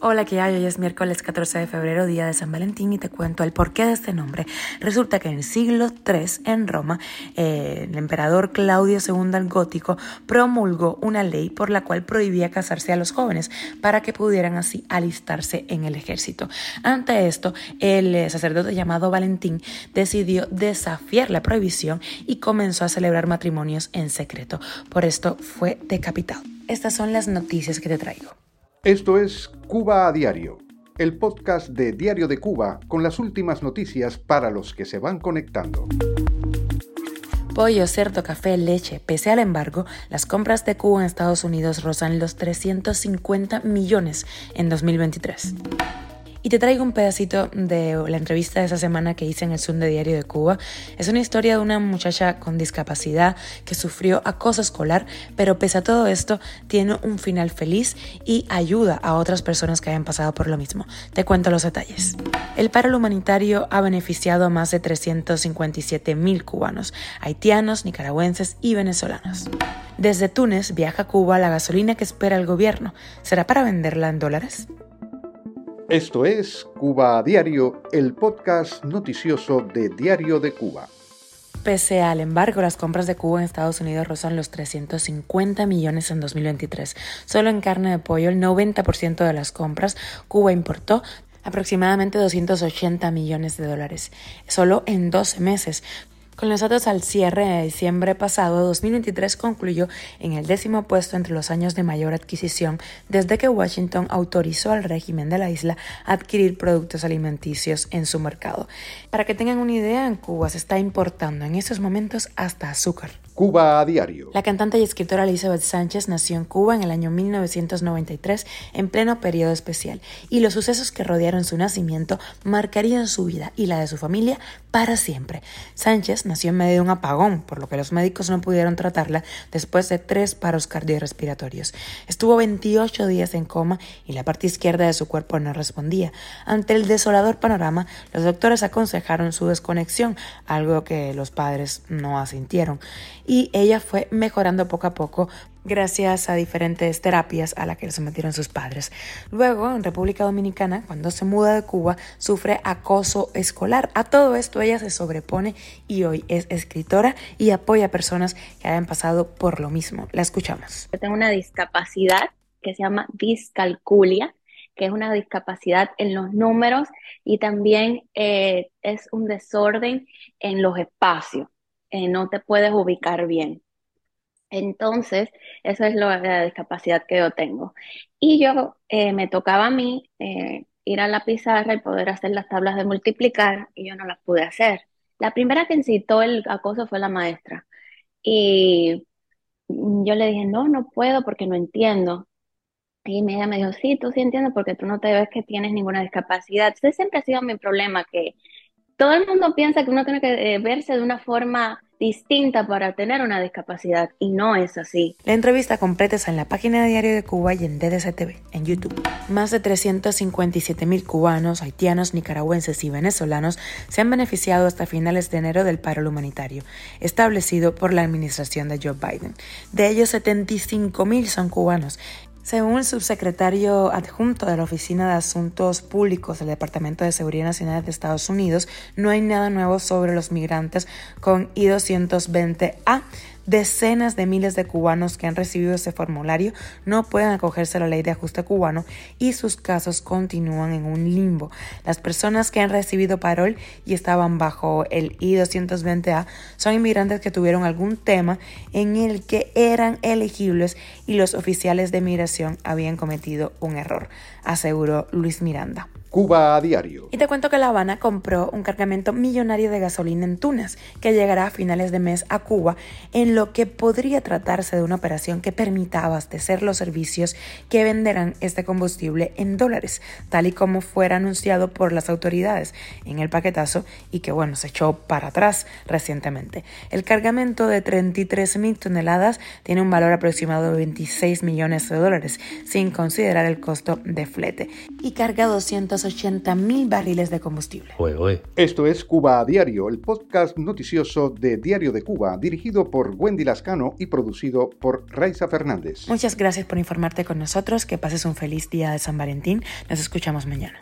Hola, ¿qué hay? Hoy es miércoles 14 de febrero, día de San Valentín, y te cuento el porqué de este nombre. Resulta que en el siglo III, en Roma, eh, el emperador Claudio II el Gótico promulgó una ley por la cual prohibía casarse a los jóvenes para que pudieran así alistarse en el ejército. Ante esto, el eh, sacerdote llamado Valentín decidió desafiar la prohibición y comenzó a celebrar matrimonios en secreto. Por esto fue decapitado. Estas son las noticias que te traigo. Esto es Cuba a Diario, el podcast de Diario de Cuba con las últimas noticias para los que se van conectando. Pollo, cerdo, café, leche. Pese al embargo, las compras de Cuba en Estados Unidos rozan los 350 millones en 2023. Y te traigo un pedacito de la entrevista de esa semana que hice en el Zoom de Diario de Cuba. Es una historia de una muchacha con discapacidad que sufrió acoso escolar, pero pese a todo esto tiene un final feliz y ayuda a otras personas que hayan pasado por lo mismo. Te cuento los detalles. El paro humanitario ha beneficiado a más de 357 mil cubanos, haitianos, nicaragüenses y venezolanos. Desde Túnez viaja a Cuba la gasolina que espera el gobierno. ¿Será para venderla en dólares? Esto es Cuba a Diario, el podcast noticioso de Diario de Cuba. Pese al embargo, las compras de Cuba en Estados Unidos rozan los 350 millones en 2023. Solo en carne de pollo, el 90% de las compras Cuba importó aproximadamente 280 millones de dólares, solo en 12 meses, con los datos al cierre de diciembre pasado, 2023 concluyó en el décimo puesto entre los años de mayor adquisición desde que Washington autorizó al régimen de la isla adquirir productos alimenticios en su mercado. Para que tengan una idea, en Cuba se está importando en estos momentos hasta azúcar. Cuba a diario. La cantante y escritora Elizabeth Sánchez nació en Cuba en el año 1993 en pleno periodo especial y los sucesos que rodearon su nacimiento marcarían su vida y la de su familia para siempre. Sánchez nació en medio de un apagón, por lo que los médicos no pudieron tratarla después de tres paros cardiorrespiratorios. Estuvo 28 días en coma y la parte izquierda de su cuerpo no respondía. Ante el desolador panorama, los doctores aconsejaron su desconexión, algo que los padres no asintieron y ella fue mejorando poco a poco gracias a diferentes terapias a las que le sometieron sus padres. Luego, en República Dominicana, cuando se muda de Cuba, sufre acoso escolar. A todo esto ella se sobrepone y hoy es escritora y apoya a personas que hayan pasado por lo mismo. La escuchamos. Yo tengo una discapacidad que se llama discalculia que es una discapacidad en los números y también eh, es un desorden en los espacios. Eh, no te puedes ubicar bien. Entonces, esa es la discapacidad que yo tengo. Y yo eh, me tocaba a mí eh, ir a la pizarra y poder hacer las tablas de multiplicar y yo no las pude hacer. La primera que incitó el acoso fue la maestra. Y yo le dije, no, no puedo porque no entiendo. Y ella me dijo, sí, tú sí entiendes porque tú no te ves que tienes ninguna discapacidad. Ese siempre ha sido mi problema, que todo el mundo piensa que uno tiene que eh, verse de una forma distinta para tener una discapacidad y no es así. La entrevista completa en la página de Diario de Cuba y en DDC en YouTube. Más de 357 mil cubanos, haitianos, nicaragüenses y venezolanos se han beneficiado hasta finales de enero del paro humanitario establecido por la administración de Joe Biden. De ellos 75 mil son cubanos según el subsecretario adjunto de la Oficina de Asuntos Públicos del Departamento de Seguridad Nacional de Estados Unidos, no hay nada nuevo sobre los migrantes con I-220A Decenas de miles de cubanos que han recibido ese formulario no pueden acogerse a la ley de ajuste cubano y sus casos continúan en un limbo. Las personas que han recibido parol y estaban bajo el I-220A son inmigrantes que tuvieron algún tema en el que eran elegibles y los oficiales de migración habían cometido un error, aseguró Luis Miranda. Cuba a diario. Y te cuento que La Habana compró un cargamento millonario de gasolina en Túnez, que llegará a finales de mes a Cuba, en lo que podría tratarse de una operación que permita abastecer los servicios que venderán este combustible en dólares, tal y como fuera anunciado por las autoridades en el paquetazo y que, bueno, se echó para atrás recientemente. El cargamento de 33 mil toneladas tiene un valor aproximado de 26 millones de dólares, sin considerar el costo de flete, y carga 200 280 mil barriles de combustible. Esto es Cuba a Diario, el podcast noticioso de Diario de Cuba, dirigido por Wendy Lascano y producido por Raiza Fernández. Muchas gracias por informarte con nosotros. Que pases un feliz día de San Valentín. Nos escuchamos mañana.